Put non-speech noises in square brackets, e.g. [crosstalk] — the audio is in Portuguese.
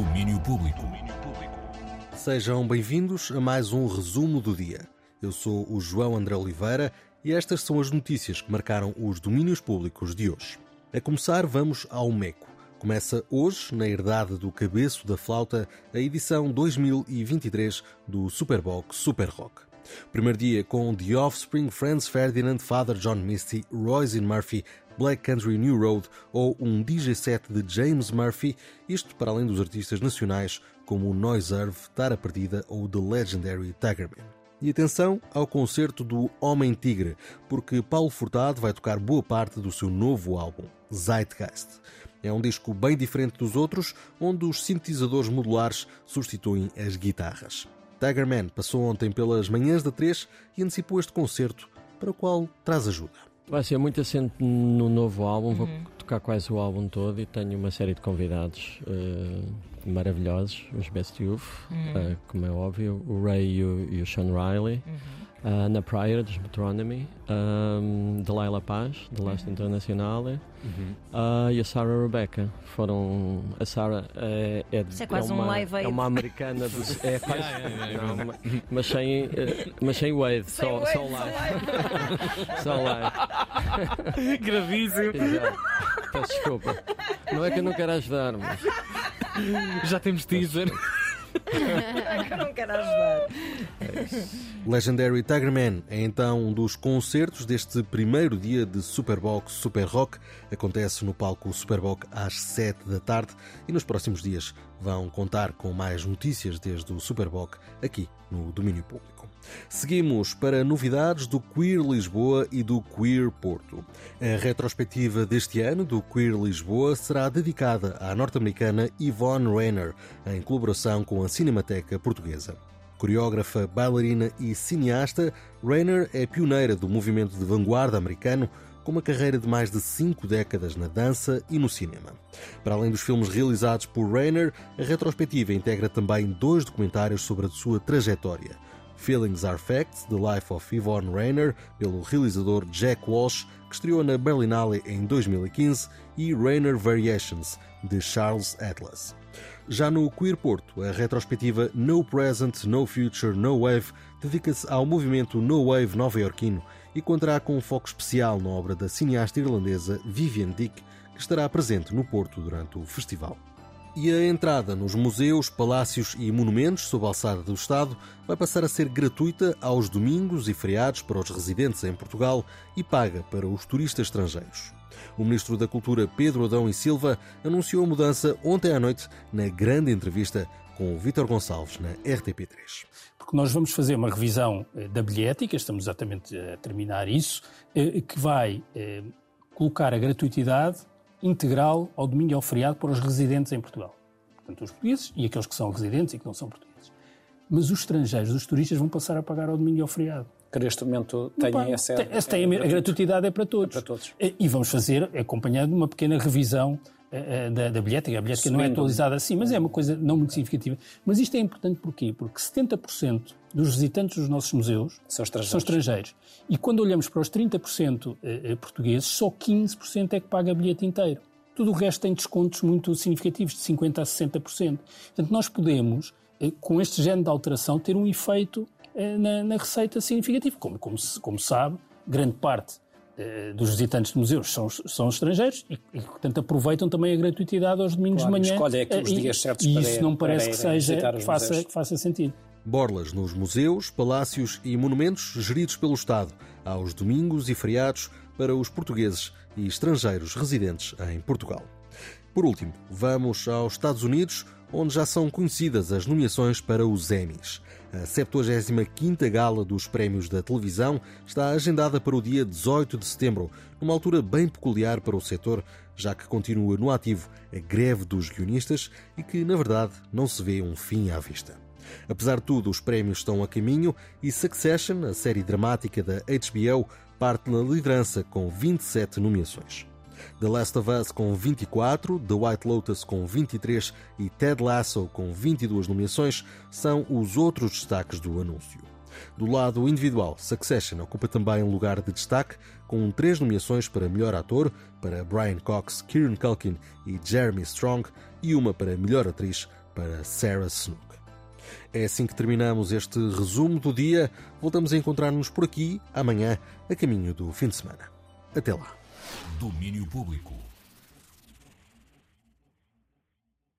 Domínio Público. Sejam bem-vindos a mais um resumo do dia. Eu sou o João André Oliveira e estas são as notícias que marcaram os domínios públicos de hoje. A começar, vamos ao Meco. Começa hoje, na herdade do cabeço da flauta, a edição 2023 do Superbox Super Rock. Primeiro dia com The Offspring, Franz Ferdinand, Father John Misty, Royce Murphy, Black Country New Road ou um DJ set de James Murphy, isto para além dos artistas nacionais como o Noiserve, Tara Perdida ou The Legendary Tigerman. E atenção ao concerto do Homem Tigre, porque Paulo Furtado vai tocar boa parte do seu novo álbum, Zeitgeist. É um disco bem diferente dos outros, onde os sintetizadores modulares substituem as guitarras. Tigerman passou ontem pelas manhãs da 3 e antecipou este concerto, para o qual traz ajuda. Vai ser muito assente no novo álbum, uhum. vou tocar quase o álbum todo e tenho uma série de convidados uh, maravilhosos, os Best Youth, uhum. uh, como é óbvio, o Ray e o, e o Sean Riley. Uhum a Ana Pryor, dos Metronomy, um, Delilah Paz, do Leste uhum. Internacional, uhum. uh, e a Sarah Rebecca. Foram. A Sarah é, é, Isso é quase é uma, um live é uma americana dos. É, [laughs] faz, não, mas, sem, eh, mas sem Wade, só, só live. só live. [laughs] [laughs] Gravíssimo. Exato. Peço desculpa. Não é que eu não quero ajudar, mas. Já temos teaser. eu não quero ajudar. Legendary Tigerman é então um dos concertos deste primeiro dia de Superbox Super Rock. Acontece no palco Superbox às 7 da tarde e nos próximos dias vão contar com mais notícias desde o Superbox aqui no domínio público. Seguimos para novidades do Queer Lisboa e do Queer Porto. A retrospectiva deste ano do Queer Lisboa será dedicada à norte-americana Yvonne Rainer, em colaboração com a Cinemateca Portuguesa. Coreógrafa, bailarina e cineasta, Rainer é pioneira do movimento de vanguarda americano, com uma carreira de mais de cinco décadas na dança e no cinema. Para além dos filmes realizados por Rainer, a retrospectiva integra também dois documentários sobre a sua trajetória. Feelings Are Facts, The Life of Yvonne Rainer, pelo realizador Jack Walsh, que estreou na Berlinale em 2015, e Rainer Variations, de Charles Atlas. Já no Queer Porto, a retrospectiva No Present, No Future, No Wave dedica-se ao movimento No Wave nova-iorquino e contará com um foco especial na obra da cineasta irlandesa Vivian Dick, que estará presente no Porto durante o festival. E a entrada nos museus, palácios e monumentos sob a alçada do Estado vai passar a ser gratuita aos domingos e feriados para os residentes em Portugal e paga para os turistas estrangeiros. O Ministro da Cultura, Pedro Adão e Silva, anunciou a mudança ontem à noite na grande entrevista com o Vítor Gonçalves na RTP3. Porque nós vamos fazer uma revisão eh, da bilhética, estamos exatamente a terminar isso, eh, que vai eh, colocar a gratuitidade integral ao domingo e ao feriado para os residentes em Portugal. Portanto, os portugueses e aqueles que são residentes e que não são portugueses. Mas os estrangeiros, os turistas, vão passar a pagar ao domingo e ao feriado. Que neste momento têm essa. Tem, a, a gratuitidade é para todos. É para todos. E vamos fazer, acompanhado de uma pequena revisão eh, da, da bilhética. A bilhética não é atualizada assim, mas é uma coisa não muito significativa. Mas isto é importante porquê? Porque 70% dos visitantes dos nossos museus são estrangeiros. são estrangeiros. E quando olhamos para os 30% eh, portugueses, só 15% é que paga bilhete inteiro. Tudo o resto tem descontos muito significativos, de 50% a 60%. Portanto, nós podemos, com este género de alteração, ter um efeito na, na receita significativo. Como, como, como sabe, grande parte dos visitantes de museus são, são estrangeiros e, e, portanto, aproveitam também a gratuitidade aos domingos claro, de manhã. Escolhe aqui os dias certos e para isso não parece que seja que faça, que faça sentido. Borlas nos museus, palácios e monumentos geridos pelo Estado, aos domingos e feriados para os portugueses e estrangeiros residentes em Portugal. Por último, vamos aos Estados Unidos, onde já são conhecidas as nomeações para os Emmys. A 75ª Gala dos Prémios da Televisão está agendada para o dia 18 de setembro, numa altura bem peculiar para o setor, já que continua no ativo a greve dos guionistas e que, na verdade, não se vê um fim à vista. Apesar de tudo, os prémios estão a caminho e Succession, a série dramática da HBO, parte na liderança com 27 nomeações. The Last of Us com 24, The White Lotus com 23 e Ted Lasso com 22 nomeações são os outros destaques do anúncio. Do lado individual, Succession ocupa também um lugar de destaque, com três nomeações para melhor ator, para Brian Cox, Kieran Culkin e Jeremy Strong, e uma para melhor atriz, para Sarah Snook. É assim que terminamos este resumo do dia. Voltamos a encontrar-nos por aqui amanhã, a caminho do fim de semana. Até lá. Domínio Público.